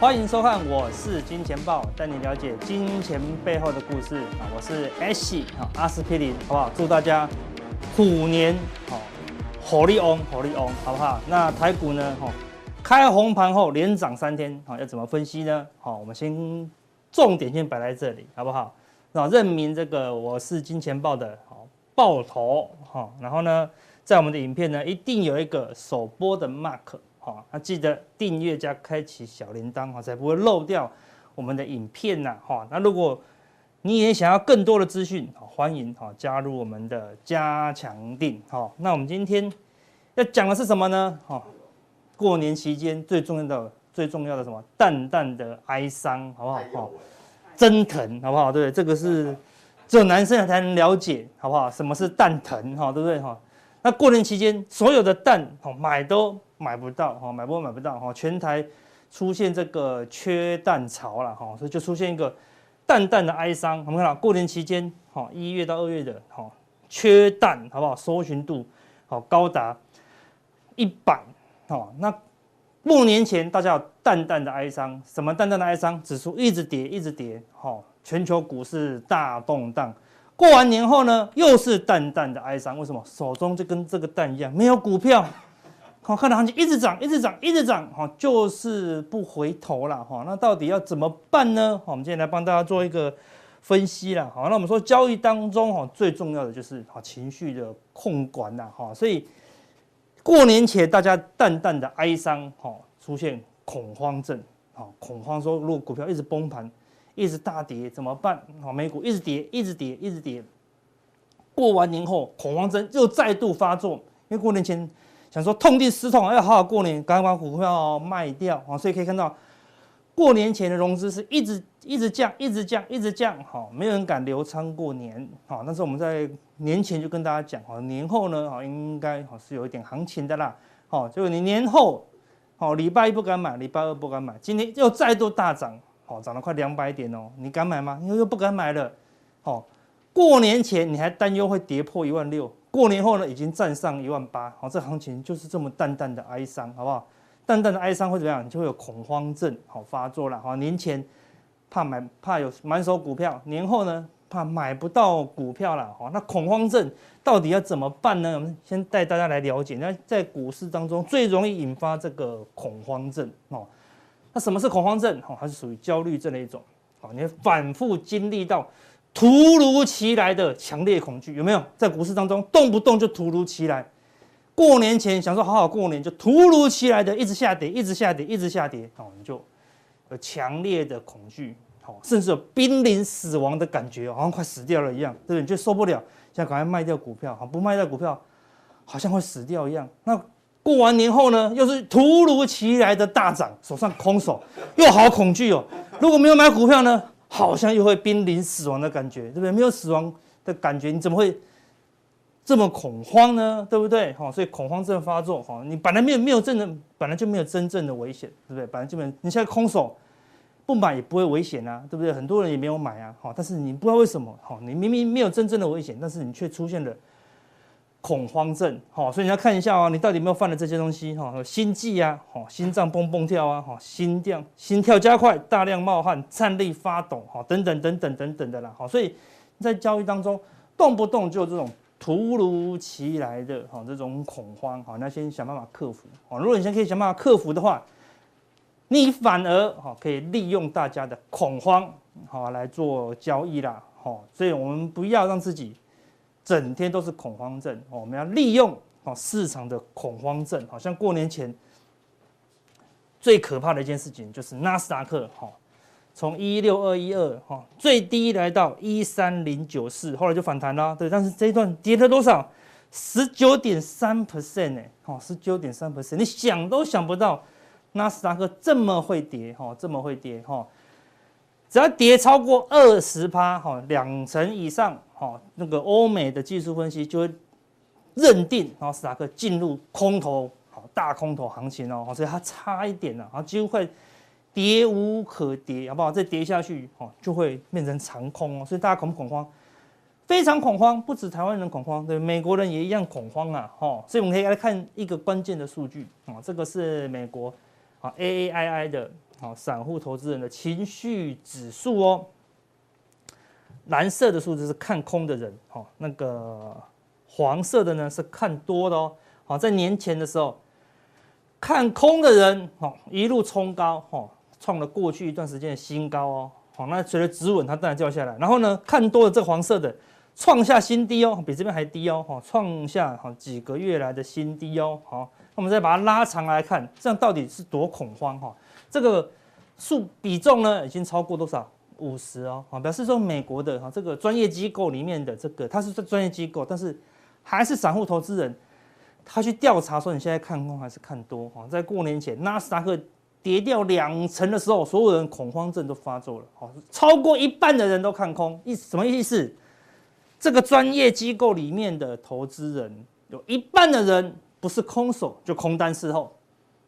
欢迎收看，我是金钱豹，带你了解金钱背后的故事啊！我是 S 啊，阿司匹林，好不好？祝大家虎年好，火力旺，火力旺，好不好？那台股呢？哈，开红盘后连涨三天，好，要怎么分析呢？好，我们先重点先摆在这里，好不好？那认明这个我是金钱豹的好爆头，好，然后呢，在我们的影片呢，一定有一个首播的 mark。好，那记得订阅加开启小铃铛，哈，才不会漏掉我们的影片呐，哈。那如果你也想要更多的资讯，欢迎哈加入我们的加强定，好。那我们今天要讲的是什么呢？哈，过年期间最重要的、最重要的什么？淡淡的哀伤，好不好？哈，蒸腾，好不好？对，这个是只有男生才能了解，好不好？什么是蛋疼，哈，对不对？哈，那过年期间所有的蛋，哈，买都。买不到哈，买不买不到哈，全台出现这个缺蛋潮了哈，所以就出现一个淡淡的哀伤。我们看到过年期间哈，一月到二月的哈缺蛋，好不好？搜寻度好高达一百哈。那过年前大家有淡淡的哀伤，什么淡淡的哀伤？指数一直跌，一直跌哈，全球股市大动荡。过完年后呢，又是淡淡的哀伤。为什么？手中就跟这个蛋一样，没有股票。看到行情一直涨，一直涨，一直涨，哈，就是不回头了，哈。那到底要怎么办呢？好，我们今天来帮大家做一个分析了，好。那我们说交易当中，哈，最重要的就是哈情绪的控管呐，哈。所以过年前大家淡淡的哀伤，哈，出现恐慌症，哈，恐慌说如果股票一直崩盘，一直大跌怎么办？好，美股一直跌，一直跌，一直跌。过完年后，恐慌症又再度发作，因为过年前。想说痛定思痛，要好好过年，赶快把股票卖掉啊！所以可以看到，过年前的融资是一直一直降，一直降，一直降，哈，没有人敢留仓过年，好，但是我们在年前就跟大家讲，哈，年后呢，哈，应该哈是有一点行情的啦，好，就你年后，好，礼拜一不敢买，礼拜二不敢买，今天又再度大涨，好，涨了快两百点哦，你敢买吗？又又不敢买了，好，过年前你还担忧会跌破一万六。过年后呢，已经站上一万八，好，这行情就是这么淡淡的哀伤，好不好？淡淡的哀伤会怎么样？就会有恐慌症，好发作了，好，年前怕买怕有满手股票，年后呢怕买不到股票了，好，那恐慌症到底要怎么办呢？我们先带大家来了解，那在股市当中最容易引发这个恐慌症，哦，那什么是恐慌症？哦，它是属于焦虑症的一种，好，你反复经历到。突如其来的强烈恐惧有没有？在股市当中，动不动就突如其来。过年前想说好好过年，就突如其来的一直下跌，一直下跌，一直下跌，哦，你就有强烈的恐惧，好，甚至有濒临死亡的感觉，好像快死掉了一样，对不对？你就受不了，现在赶快卖掉股票，好，不卖掉股票，好像会死掉一样。那过完年后呢，又是突如其来的大涨，手上空手，又好恐惧哦。如果没有买股票呢？好像又会濒临死亡的感觉，对不对？没有死亡的感觉，你怎么会这么恐慌呢？对不对？好，所以恐慌症发作，哈，你本来没有没有真的，本来就没有真正的危险，对不对？本来就没有，你现在空手不买也不会危险啊，对不对？很多人也没有买啊，好，但是你不知道为什么，好，你明明没有真正的危险，但是你却出现了。恐慌症，好，所以你要看一下哦，你到底有没有犯了这些东西，哈，心悸啊，好，心脏蹦蹦跳啊，好，心跳心跳加快，大量冒汗，颤栗发抖，好，等等等等等等的啦，好，所以在交易当中，动不动就这种突如其来的，哈，这种恐慌，好，那先想办法克服，好，如果你先可以想办法克服的话，你反而好可以利用大家的恐慌，好来做交易啦，好，所以我们不要让自己。整天都是恐慌症哦，我们要利用哦市场的恐慌症，好像过年前最可怕的一件事情就是纳斯达克哈，从一六二一二哈最低来到一三零九四，后来就反弹了，对，但是这一段跌了多少？十九点三 percent 呢，哈，十九点三 percent，你想都想不到纳斯达克这么会跌哈，这么会跌哈。只要跌超过二十趴，哈，两成以上，哈，那个欧美的技术分析就会认定，纳斯达克进入空头，好大空头行情哦，所以它差一点了，啊，几乎会跌无可跌，好不好？再跌下去，哦，就会变成长空哦，所以大家恐不恐慌？非常恐慌，不止台湾人恐慌，对，美国人也一样恐慌啊，哈，所以我们可以来看一个关键的数据，啊，这个是美国啊 A A I I 的。好，散户投资人的情绪指数哦。蓝色的数字是看空的人，好，那个黄色的呢是看多的哦。好，在年前的时候，看空的人，好，一路冲高，哦，创了过去一段时间的新高哦。好，那随着止稳，它当然掉下来。然后呢，看多的这黄色的，创下新低哦，比这边还低哦，哈，创下好几个月来的新低哦。好，我们再把它拉长来看，这样到底是多恐慌哈？这个数比重呢，已经超过多少？五十哦，啊，表示说美国的哈这个专业机构里面的这个，它是专业机构，但是还是散户投资人，他去调查说你现在看空还是看多哈？在过年前纳斯达克跌掉两成的时候，所有人恐慌症都发作了，哈，超过一半的人都看空，意什么意思？这个专业机构里面的投资人有一半的人不是空手就空单伺候，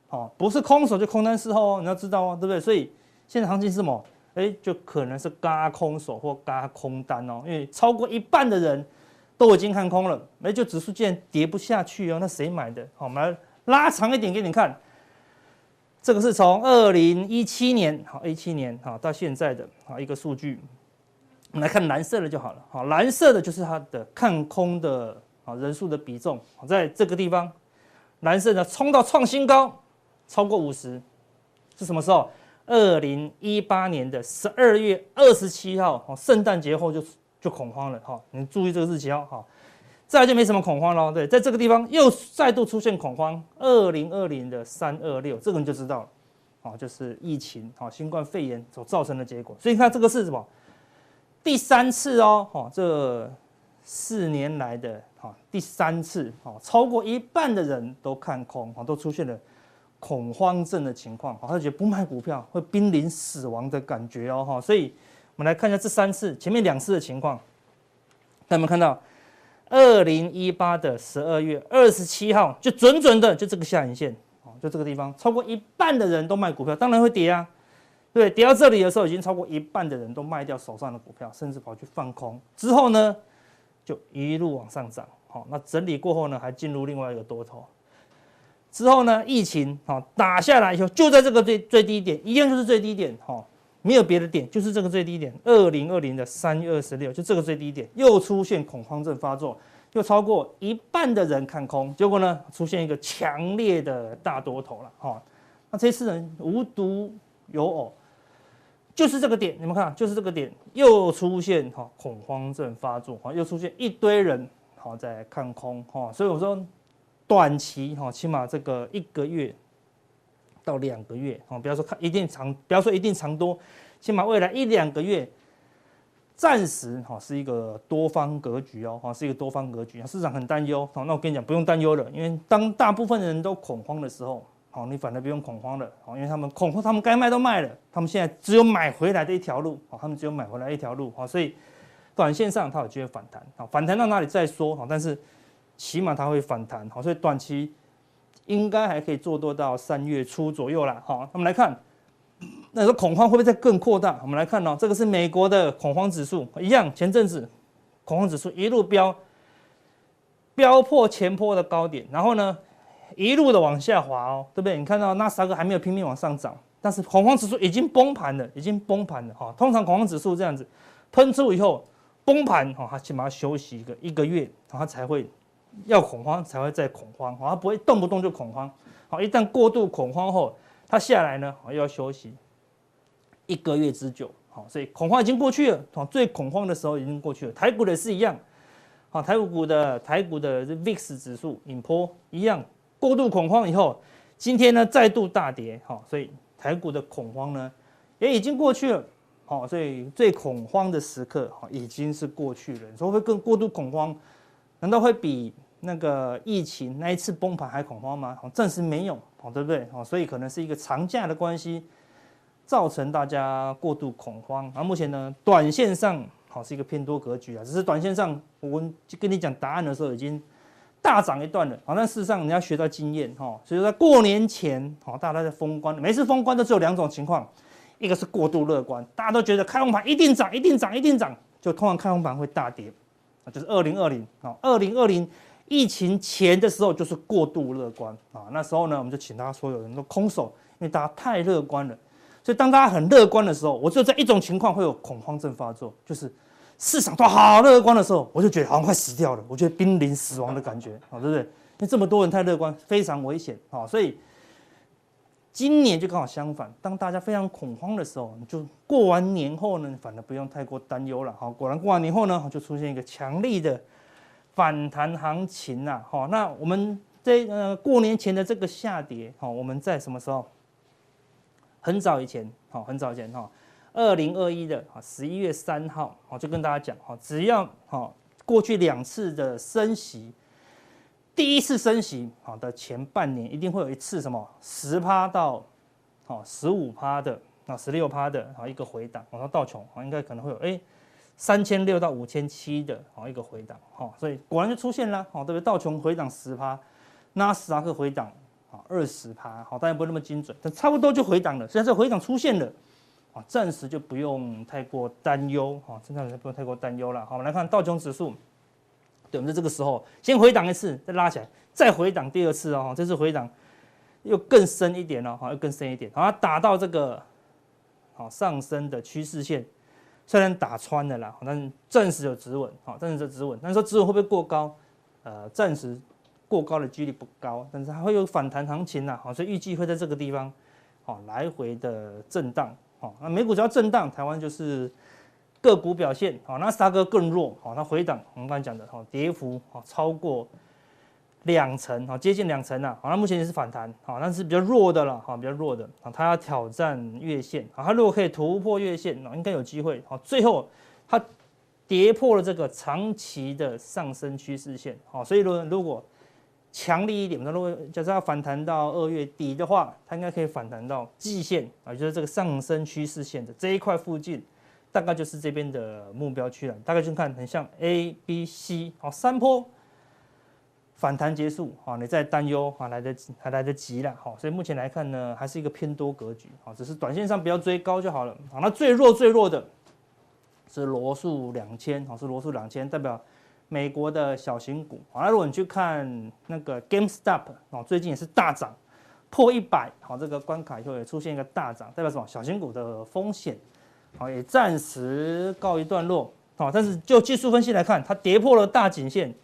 好，不是空手就空单伺候哦，你要知道哦，对不对？所以现在行情是什么？哎，就可能是嘎空手或嘎空单哦，因为超过一半的人都已经看空了，哎，就指数竟然跌不下去哦，那谁买的？好，我们来拉长一点给你看，这个是从二零一七年好一七年好到现在的好一个数据，我们来看蓝色的就好了，好，蓝色的就是它的看空的啊人数的比重，好，在这个地方，蓝色呢冲到创新高，超过五十，是什么时候？二零一八年的十二月二十七号，哦，圣诞节后就就恐慌了，哈，你注意这个日期哦，哈，再来就没什么恐慌了，对，在这个地方又再度出现恐慌，二零二零的三二六，这个你就知道了，哦，就是疫情，哦，新冠肺炎所造成的结果，所以你看这个是什么？第三次哦，哈，这四年来的哈第三次，哈，超过一半的人都看空，哈，都出现了。恐慌症的情况，他觉得不卖股票会濒临死亡的感觉哦，哈，所以我们来看一下这三次前面两次的情况，大家有没有看到？二零一八的十二月二十七号，就准准的就这个下影线，哦，就这个地方，超过一半的人都卖股票，当然会跌啊，对，跌到这里的时候，已经超过一半的人都卖掉手上的股票，甚至跑去放空，之后呢，就一路往上涨，好，那整理过后呢，还进入另外一个多头。之后呢，疫情好打下来以后，就在这个最最低点，一样就是最低点哈，没有别的点，就是这个最低点。二零二零的三月二十六，就这个最低点，又出现恐慌症发作，又超过一半的人看空，结果呢，出现一个强烈的大多头了哈。那这次人无独有偶，就是这个点，你们看，就是这个点又出现哈恐慌症发作哈，又出现一堆人好在看空哈，所以我说。短期哈，起码这个一个月到两个月哈，不要说看一定长，不要说一定长多，起码未来一两个月，暂时哈是一个多方格局哦，哈是一个多方格局，市场很担忧，好，那我跟你讲不用担忧了，因为当大部分人都恐慌的时候，好，你反而不用恐慌了，好，因为他们恐慌，他们该卖都卖了，他们现在只有买回来的一条路，好，他们只有买回来一条路，好，所以短线上它有机会反弹，好，反弹到哪里再说，好，但是。起码它会反弹，好，所以短期应该还可以做多到三月初左右啦。好，我们来看，那个恐慌会不会再更扩大？我们来看哦，这个是美国的恐慌指数，一样，前阵子恐慌指数一路飙，飙破前坡的高点，然后呢，一路的往下滑哦，对不对？你看到纳斯达克还没有拼命往上涨，但是恐慌指数已经崩盘了，已经崩盘了哈。通常恐慌指数这样子喷出以后崩盘，哈，它起码要休息一个一个月，然后才会。要恐慌才会再恐慌，它不会动不动就恐慌。好，一旦过度恐慌后，它下来呢，又要休息一个月之久。好，所以恐慌已经过去了，最恐慌的时候已经过去了。台股的也是一样，好，台股的台股的 VIX 指数引波一样，过度恐慌以后，今天呢再度大跌。好，所以台股的恐慌呢也已经过去了。好，所以最恐慌的时刻哈已经是过去了。你说会更过度恐慌？难道会比那个疫情那一次崩盘还恐慌吗？暂时没有，对不对？所以可能是一个长假的关系，造成大家过度恐慌。而目前呢，短线上好是一个偏多格局啊，只是短线上我跟你讲答案的时候已经大涨一段了。好，但事实上你要学到经验哈，所以说在过年前好，大家都在封关，每次封关都只有两种情况，一个是过度乐观，大家都觉得开红盘一定涨，一定涨，一定涨，就通常开红盘会大跌。啊，就是二零二零啊，二零二零疫情前的时候就是过度乐观啊，那时候呢，我们就请大家所有人都空手，因为大家太乐观了。所以当大家很乐观的时候，我就在一种情况会有恐慌症发作，就是市场都好乐观的时候，我就觉得好像快死掉了，我觉得濒临死亡的感觉，好，对不对？因为这么多人太乐观，非常危险，啊，所以今年就刚好相反，当大家非常恐慌的时候，你就过完年后呢，反而不用太过担忧了，好，果然过完年后呢，就出现一个强力的反弹行情呐，好，那我们在呃过年前的这个下跌，好，我们在什么时候？很早以前，好，很早以前哈，二零二一的啊十一月三号，我就跟大家讲哈，只要哈过去两次的升息，第一次升息好的前半年一定会有一次什么十趴到好十五趴的啊十六趴的啊一个回档，我说道琼啊应该可能会有哎三千六到五千七的啊一个回档，哈，所以果然就出现了，好，对不对？道琼回档十趴，纳斯达克回档。啊，二十趴，好，当然不会那么精准，但差不多就回档了。现在这回档出现了，啊，暂时就不用太过担忧，哈，暂时不用太过担忧了。好，我们来看道琼指数，对，我们在这个时候先回档一次，再拉起来，再回档第二次哦，这次回档又更深一点了，哈，又更深一点，好，打到这个好上升的趋势线，虽然打穿了啦，但暂时有止稳，好，暂时有止稳，但是说止稳会不会过高？呃，暂时。过高的几率不高，但是还会有反弹行情呐，好，所以预计会在这个地方，好，来回的震荡，好，那美股只要震荡，台湾就是个股表现，好，那沙哥更弱，好，那回档，我们刚才讲的，好，跌幅，好，超过两成，好，接近两成了，好，那目前也是反弹，好，但是比较弱的了，好，比较弱的，啊，它要挑战月线，好，它如果可以突破月线，那应该有机会，好，最后它跌破了这个长期的上升趋势线，好，所以如如果强力一点，那如果假设要反弹到二月底的话，它应该可以反弹到季线啊，就是这个上升趋势线的这一块附近，大概就是这边的目标区了。大概就看很像 A、B、C，好，三波反弹结束，好，你再担忧啊，来得及还来得及了，好，所以目前来看呢，还是一个偏多格局，好，只是短线上不要追高就好了。好，那最弱最弱的是罗素两千，好，是罗素两千代表。美国的小型股，好，那如果你去看那个 GameStop 哦，最近也是大涨，破一百，好，这个关卡以后也出现一个大涨，代表什么？小型股的风险，好，也暂时告一段落，好，但是就技术分析来看，它跌破了大颈线，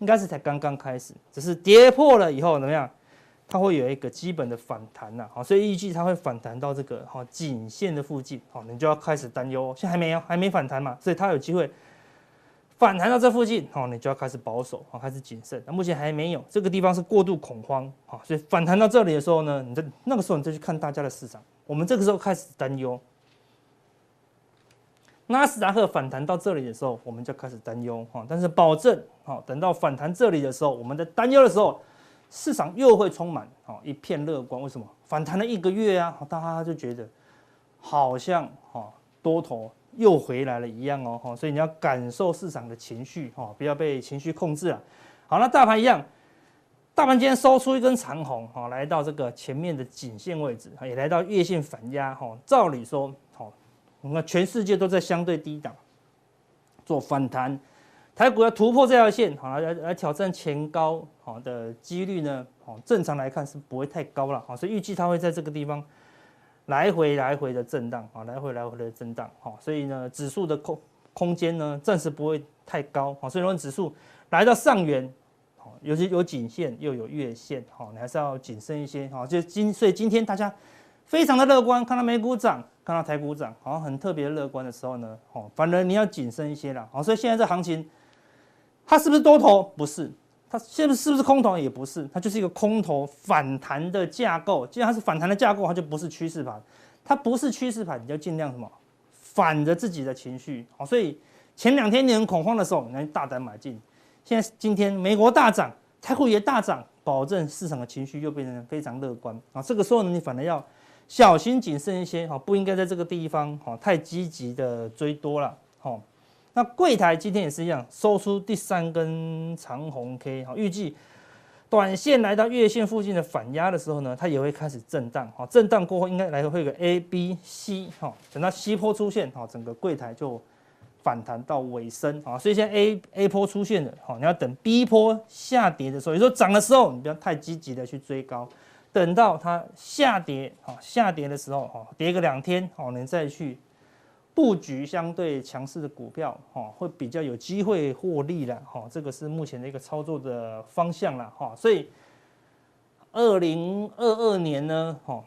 应该是才刚刚开始，只是跌破了以后怎么样？它会有一个基本的反弹呐，好，所以预计它会反弹到这个好颈线的附近，好，你就要开始担忧，现在还没有，还没反弹嘛，所以它有机会。反弹到这附近，好，你就要开始保守，好，开始谨慎。那目前还没有，这个地方是过度恐慌，好，所以反弹到这里的时候呢，你在那个时候你再去看大家的市场。我们这个时候开始担忧，纳斯达克反弹到这里的时候，我们就开始担忧，哈。但是保证，好，等到反弹这里的时候，我们在担忧的时候，市场又会充满，好，一片乐观。为什么？反弹了一个月啊，大家就觉得好像，哈，多头。又回来了一样哦，所以你要感受市场的情绪，哈，不要被情绪控制了。好，那大盘一样，大盘今天收出一根长红，哈，来到这个前面的颈线位置，也来到月线反压，哈。照理说，好，我们全世界都在相对低档做反弹，台股要突破这条线，好，来来挑战前高，好的几率呢，好，正常来看是不会太高了，好，所以预计它会在这个地方。来回来回的震荡啊，来回来回的震荡，哈，所以呢，指数的空空间呢，暂时不会太高，啊，所以说指数来到上缘，好，尤其有颈线又有月线，好，你还是要谨慎一些，哈，就今所以今天大家非常的乐观，看到美股涨，看到台股涨，好像，很特别乐观的时候呢，好，反而你要谨慎一些了，好，所以现在这行情，它是不是多头？不是。它现在是不是空头？也不是，它就是一个空头反弹的架构。既然它是反弹的架构，它就不是趋势盘。它不是趋势盘，你就尽量什么反着自己的情绪。好，所以前两天你很恐慌的时候，你要大胆买进。现在今天美国大涨，台股也大涨，保证市场的情绪又变成非常乐观啊。这个时候呢，你反而要小心谨慎一些，好，不应该在这个地方好太积极的追多了，好。那柜台今天也是一样，收出第三根长红 K，好，预计短线来到月线附近的反压的时候呢，它也会开始震荡，好，震荡过后应该来会有个 A、B、C，好，等到 C 波出现，好，整个柜台就反弹到尾声，好，所以现在 A A 波出现了，好，你要等 B 波下跌的时候，也就是说涨的时候，你不要太积极的去追高，等到它下跌，好下跌的时候，哈，跌个两天，好，你再去布局相对强势的股票，哈，会比较有机会获利了，哈，这个是目前的一个操作的方向了，哈，所以二零二二年呢，哈，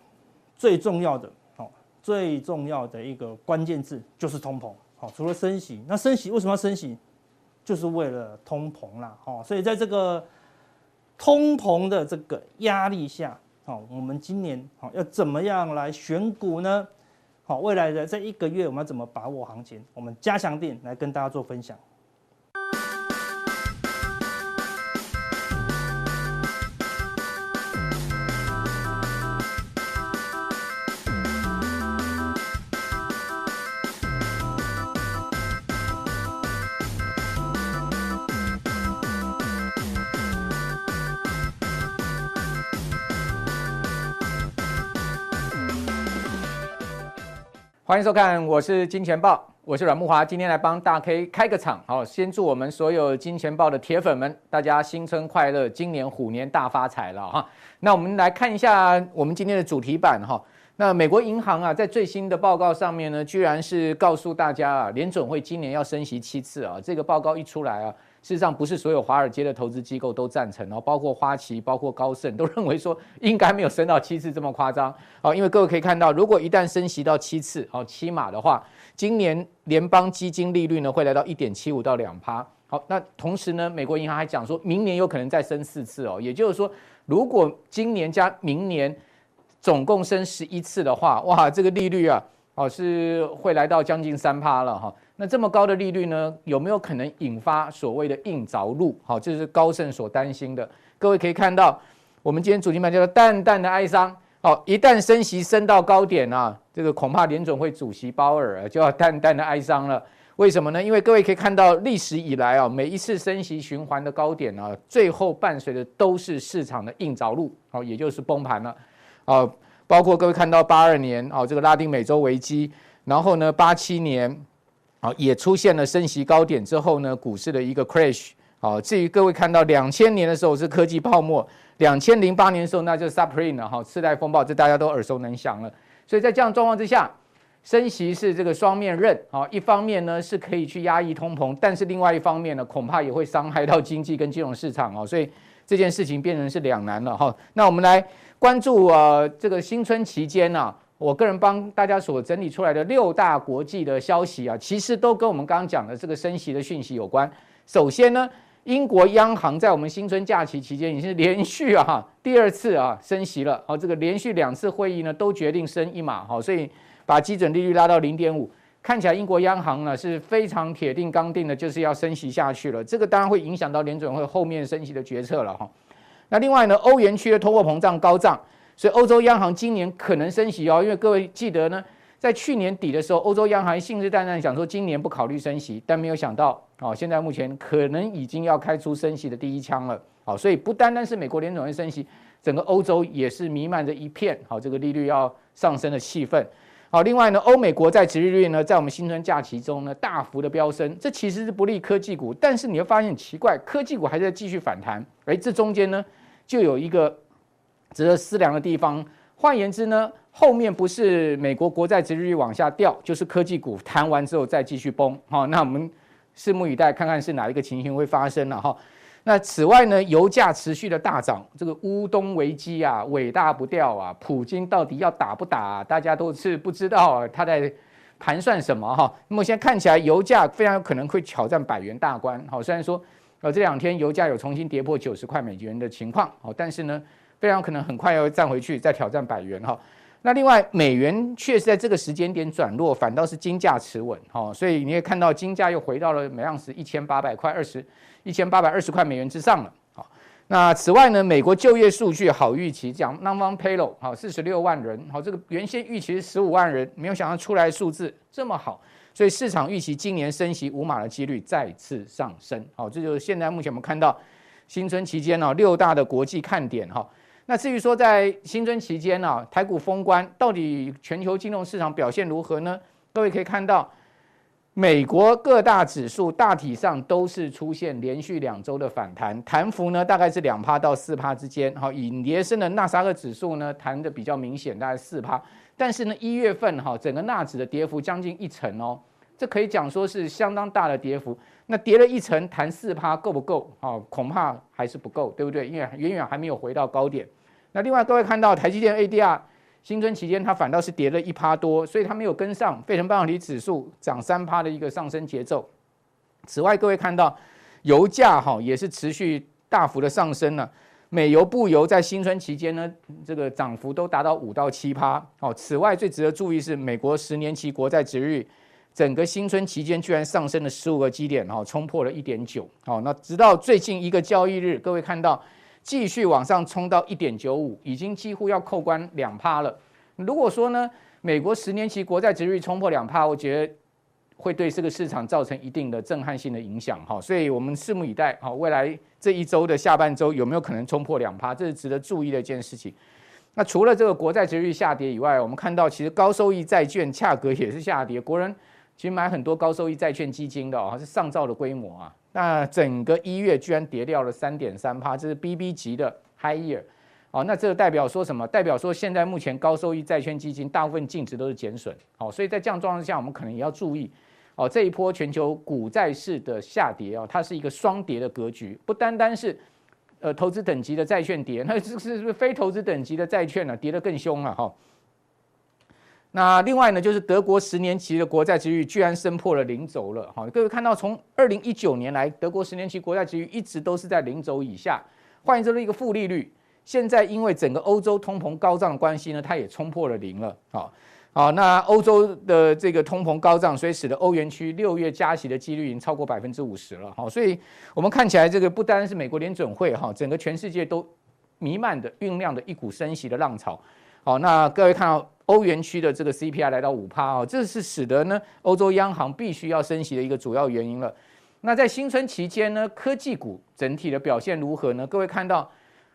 最重要的，好，最重要的一个关键字就是通膨，好，除了升息，那升息为什么要升息？就是为了通膨啦，哈，所以在这个通膨的这个压力下，好，我们今年好要怎么样来选股呢？好，未来的这一个月我们要怎么把握行情？我们加强店来跟大家做分享。欢迎收看，我是金钱豹，我是阮慕华，今天来帮大 K 开个场。好，先祝我们所有金钱豹的铁粉们，大家新春快乐，今年虎年大发财了哈。那我们来看一下我们今天的主题版哈。那美国银行啊，在最新的报告上面呢，居然是告诉大家啊，联准会今年要升息七次啊。这个报告一出来啊。事实上，不是所有华尔街的投资机构都赞成哦，包括花旗、包括高盛都 认为说应该没有升到七次这么夸张哦。因为各位可以看到，如果一旦升息到七次哦，七码的话，今年联邦基金利率呢会来到一点七五到两趴。好，那同时呢，美国银行还讲说明年有可能再升四次哦。也就是说，如果今年加明年总共升十一次的话，哇，这个利率啊，哦是会来到将近三趴了哈。那这么高的利率呢，有没有可能引发所谓的硬着陆？好，这是高盛所担心的。各位可以看到，我们今天主题版叫做“淡淡的哀伤”。好，一旦升息升到高点啊，这个恐怕联总会主席鲍尔就要淡淡的哀伤了。为什么呢？因为各位可以看到，历史以来啊，每一次升息循环的高点啊，最后伴随的都是市场的硬着陆，好，也就是崩盘了。啊，包括各位看到八二年啊，这个拉丁美洲危机，然后呢，八七年。好，也出现了升息高点之后呢，股市的一个 crash。好，至于各位看到两千年的时候是科技泡沫，两千零八年的时候那就是 subprime 了哈，次贷风暴，这大家都耳熟能详了。所以在这样状况之下，升息是这个双面刃。好，一方面呢是可以去压抑通膨，但是另外一方面呢，恐怕也会伤害到经济跟金融市场哦。所以这件事情变成是两难了哈。那我们来关注呃这个新春期间呢。我个人帮大家所整理出来的六大国际的消息啊，其实都跟我们刚刚讲的这个升息的讯息有关。首先呢，英国央行在我们新春假期期间已经是连续啊第二次啊升息了。好，这个连续两次会议呢都决定升一码，好，所以把基准利率拉到零点五，看起来英国央行呢是非常铁定刚定的，就是要升息下去了。这个当然会影响到联准会后面升息的决策了哈。那另外呢，欧元区的通货膨胀高涨。所以欧洲央行今年可能升息哦，因为各位记得呢，在去年底的时候，欧洲央行信誓旦旦讲说今年不考虑升息，但没有想到哦，现在目前可能已经要开出升息的第一枪了。好，所以不单单是美国联准会升息，整个欧洲也是弥漫着一片好这个利率要上升的气氛。好，另外呢，欧美国债殖利率呢，在我们新春假期中呢，大幅的飙升，这其实是不利科技股，但是你会发现奇怪，科技股还在继续反弹，而这中间呢，就有一个。值得思量的地方，换言之呢，后面不是美国国债殖利率往下掉，就是科技股弹完之后再继续崩。好，那我们拭目以待，看看是哪一个情形会发生了哈。那此外呢，油价持续的大涨，这个乌东危机啊，尾大不掉啊，普京到底要打不打啊？大家都是不知道啊，他在盘算什么哈。那么现在看起来，油价非常有可能会挑战百元大关。好，虽然说呃这两天油价有重新跌破九十块美元的情况，好，但是呢。非常可能很快要站回去，再挑战百元哈。那另外，美元确实在这个时间点转弱，反倒是金价持稳哈。所以你也看到金价又回到了每盎司一千八百块二十，一千八百二十块美元之上了。好，那此外呢，美国就业数据好预期，讲 n o n f a r payroll 好四十六万人，好这个原先预期是十五万人，没有想到出来数字这么好，所以市场预期今年升息五码的几率再次上升。好，这就是现在目前我们看到新春期间呢六大的国际看点哈。那至于说在新春期间呢、啊，台股封关，到底全球金融市场表现如何呢？各位可以看到，美国各大指数大体上都是出现连续两周的反弹，弹幅呢大概是两趴到四趴之间。好，以跌升的纳斯达克指数呢弹的比较明显，大概四趴。但是呢，一月份哈整个纳指的跌幅将近一成哦，这可以讲说是相当大的跌幅。那跌了一成，弹四趴够不够？好，恐怕还是不够，对不对？因为远远还没有回到高点。那另外各位看到台积电 ADR。新春期间，它反倒是跌了一趴多，所以它没有跟上费城半导体指数涨三趴的一个上升节奏。此外，各位看到油价哈也是持续大幅的上升了，美油、布油在新春期间呢，这个涨幅都达到五到七趴。好，此外最值得注意是美国十年期国债殖率，整个新春期间居然上升了十五个基点，哈，冲破了一点九。好，那直到最近一个交易日，各位看到。继续往上冲到一点九五，已经几乎要扣关两趴了。如果说呢，美国十年期国债殖率冲破两趴，我觉得会对这个市场造成一定的震撼性的影响哈。所以我们拭目以待哈，未来这一周的下半周有没有可能冲破两趴，这是值得注意的一件事情。那除了这个国债殖率下跌以外，我们看到其实高收益债券价格也是下跌，国人其实买很多高收益债券基金的哦，是上兆的规模啊。那整个一月居然跌掉了三点三趴，这是 BB 级的 High Year，哦，那这个代表说什么？代表说现在目前高收益债券基金大部分净值都是减损，好，所以在这样状况下，我们可能也要注意，哦，这一波全球股债市的下跌啊，它是一个双跌的格局，不单单是呃投资等级的债券跌，那这是是非投资等级的债券呢跌得更凶了哈。那另外呢，就是德国十年期的国债殖率居然升破了零轴了。哈，各位看到，从二零一九年来，德国十年期国债殖率一直都是在零轴以下，换言之，一个负利率。现在因为整个欧洲通膨高涨的关系呢，它也冲破了零了。好，好，那欧洲的这个通膨高涨，所以使得欧元区六月加息的几率已经超过百分之五十了。好，所以我们看起来，这个不单是美国联准会哈，整个全世界都弥漫的酝酿的一股升息的浪潮。好，那各位看到。欧元区的这个 CPI 来到五趴哦，这是使得呢欧洲央行必须要升息的一个主要原因了。那在新春期间呢，科技股整体的表现如何呢？各位看到，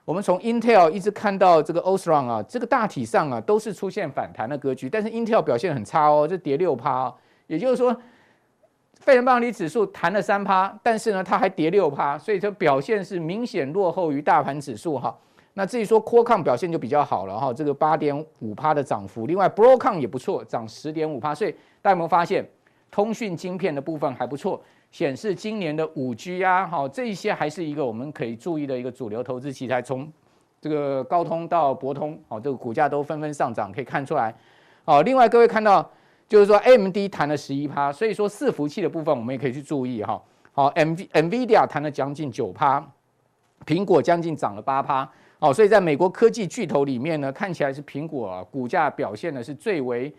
我们从 Intel 一直看到这个 Osram 啊，这个大体上啊都是出现反弹的格局，但是 Intel 表现很差哦，这跌六趴哦，也就是说，费城半导体指数弹了三趴，但是呢它还跌六趴，所以这表现是明显落后于大盘指数哈。那至于说 Qualcomm 表现就比较好了哈，这个八点五趴的涨幅，另外 Broadcom 也不错，涨十点五趴，所以大家有没有发现，通讯晶片的部分还不错，显示今年的五 G 啊，好这一些还是一个我们可以注意的一个主流投资题材，从这个高通到博通，好这个股价都纷纷上涨，可以看出来。好，另外各位看到就是说 AMD 弹了十一趴，所以说伺服器的部分我们也可以去注意哈。好，NVIDIA 弹了将近九趴，苹果将近涨了八趴。好，所以在美国科技巨头里面呢，看起来是苹果啊，股价表现的是最为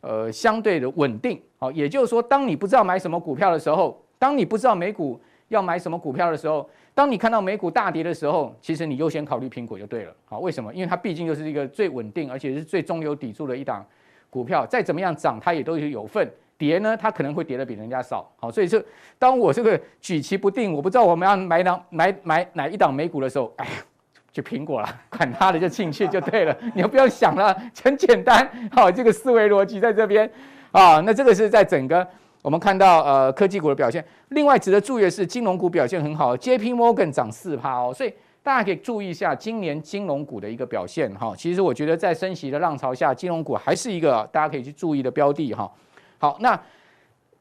呃相对的稳定。好，也就是说，当你不知道买什么股票的时候，当你不知道美股要买什么股票的时候，当你看到美股大跌的时候，其实你优先考虑苹果就对了。好，为什么？因为它毕竟就是一个最稳定，而且是最中流砥柱的一档股票，再怎么样涨，它也都是有份；跌呢，它可能会跌得比人家少。好，所以说，当我这个举棋不定，我不知道我们要买哪买买哪一档美股的时候，哎。就苹果了，管他的，就进去就对了。你又不要想了，很简单。好，这个思维逻辑在这边啊。那这个是在整个我们看到呃科技股的表现。另外值得注意的是，金融股表现很好，JP Morgan 涨四趴哦。所以大家可以注意一下今年金融股的一个表现哈。其实我觉得在升息的浪潮下，金融股还是一个大家可以去注意的标的哈。好，那。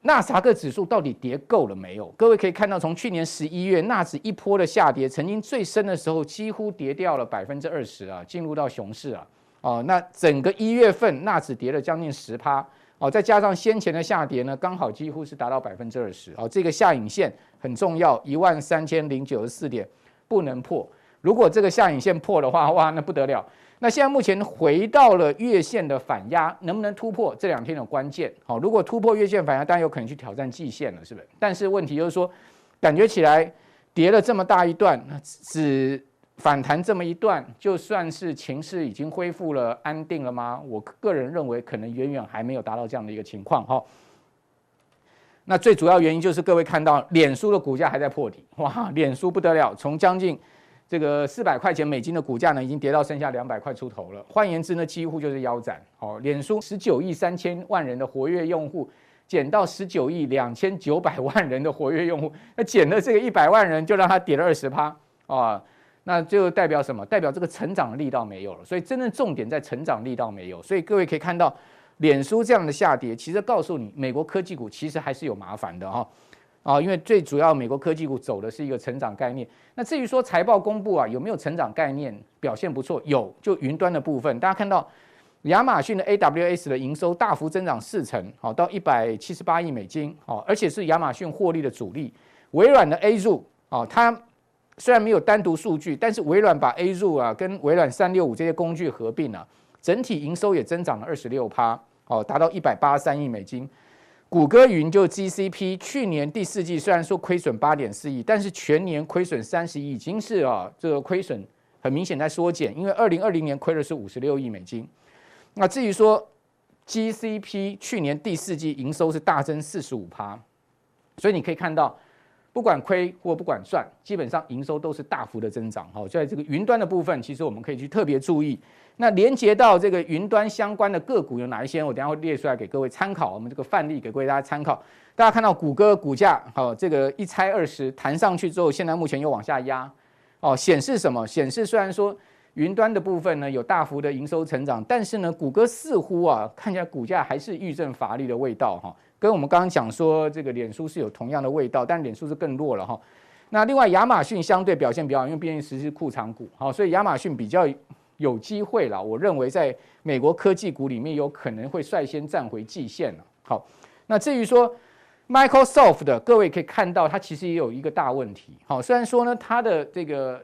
纳斯达克指数到底跌够了没有？各位可以看到，从去年十一月纳指一波的下跌，曾经最深的时候几乎跌掉了百分之二十啊，进入到熊市啊。哦，那整个一月份纳指跌了将近十趴哦，再加上先前的下跌呢，刚好几乎是达到百分之二十哦。这个下影线很重要，一万三千零九十四点不能破。如果这个下影线破的话，哇，那不得了。那现在目前回到了月线的反压，能不能突破这两天的关键？好，如果突破月线反压，当然有可能去挑战季线了，是不是？但是问题就是说，感觉起来跌了这么大一段，只反弹这么一段，就算是情势已经恢复了安定了吗？我个人认为，可能远远还没有达到这样的一个情况。哈，那最主要原因就是各位看到，脸书的股价还在破底，哇，脸书不得了，从将近。这个四百块钱美金的股价呢，已经跌到剩下两百块出头了。换言之呢，几乎就是腰斩。哦，脸书十九亿三千万人的活跃用户，减到十九亿两千九百万人的活跃用户，那减了这个一百万人，就让它跌了二十趴啊，那就代表什么？代表这个成长力道没有了。所以真正重点在成长力道没有。所以各位可以看到，脸书这样的下跌，其实告诉你，美国科技股其实还是有麻烦的哈啊，因为最主要美国科技股走的是一个成长概念。那至于说财报公布啊，有没有成长概念表现不错？有，就云端的部分，大家看到。亚马逊的 AWS 的营收大幅增长四成，好到一百七十八亿美金，好，而且是亚马逊获利的主力。微软的 Azure，哦，它虽然没有单独数据，但是微软把 Azure 啊跟微软三六五这些工具合并了，整体营收也增长了二十六趴，哦，达到一百八十三亿美金。谷歌云就 GCP，去年第四季虽然说亏损八点四亿，但是全年亏损三十亿，已经是啊这个亏损很明显在缩减，因为二零二零年亏的是五十六亿美金。那至于说 GCP 去年第四季营收是大增四十五趴，所以你可以看到，不管亏或不管赚，基本上营收都是大幅的增长。好，在这个云端的部分，其实我们可以去特别注意。那连接到这个云端相关的个股有哪一些？我等下会列出来给各位参考。我们这个范例给各位大家参考。大家看到谷歌股价，好，这个一拆二十弹上去之后，现在目前又往下压，哦，显示什么？显示虽然说。云端的部分呢，有大幅的营收成长，但是呢，谷歌似乎啊看起来股价还是遇震乏力的味道哈，跟我们刚刚讲说这个脸书是有同样的味道，但脸书是更弱了哈。那另外亚马逊相对表现比较好，因为毕竟实施库藏股，好，所以亚马逊比较有机会了。我认为在美国科技股里面有可能会率先站回季线了。好，那至于说 Microsoft 的各位可以看到，它其实也有一个大问题。好，虽然说呢，它的这个。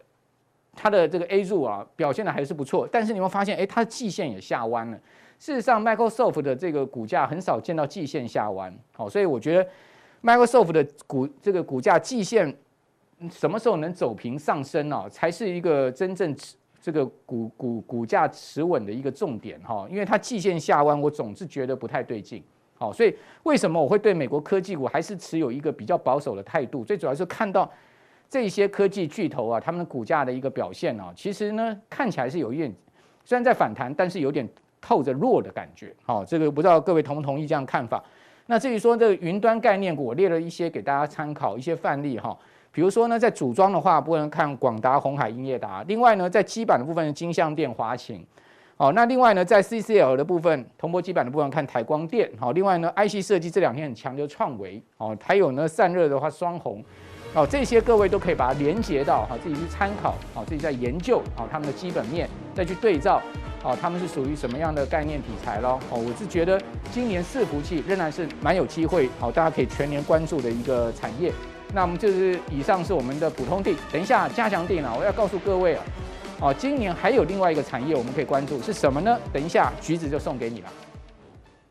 它的这个 Azure 啊表现的还是不错，但是你会发现，哎，它的季线也下弯了。事实上，Microsoft 的这个股价很少见到季线下弯，好，所以我觉得 Microsoft 的股这个股价季线什么时候能走平上升呢？才是一个真正这个股股股价持稳的一个重点哈。因为它季线下弯，我总是觉得不太对劲。好，所以为什么我会对美国科技股还是持有一个比较保守的态度？最主要是看到。这些科技巨头啊，他们的股价的一个表现啊，其实呢看起来是有一点，虽然在反弹，但是有点透着弱的感觉。好，这个不知道各位同不同意这样看法？那至于说这个云端概念股，我列了一些给大家参考一些范例哈。比如说呢，在组装的话，不能看广达、红海、英业达。另外呢，在基板的部分，金像电、华擎。好，那另外呢，在 CCL 的部分，铜箔基板的部分看台光电。好，另外呢，IC 设计这两天很强，就创维。哦，还有呢，散热的话，双红。哦，这些各位都可以把它连接到哈，自己去参考，好，自己在研究，好，他们的基本面，再去对照，好，他们是属于什么样的概念题材咯。哦，我是觉得今年伺服器仍然是蛮有机会，好，大家可以全年关注的一个产业。那我们就是以上是我们的普通地，等一下加强地呢，我要告诉各位啊，哦，今年还有另外一个产业我们可以关注是什么呢？等一下橘子就送给你了。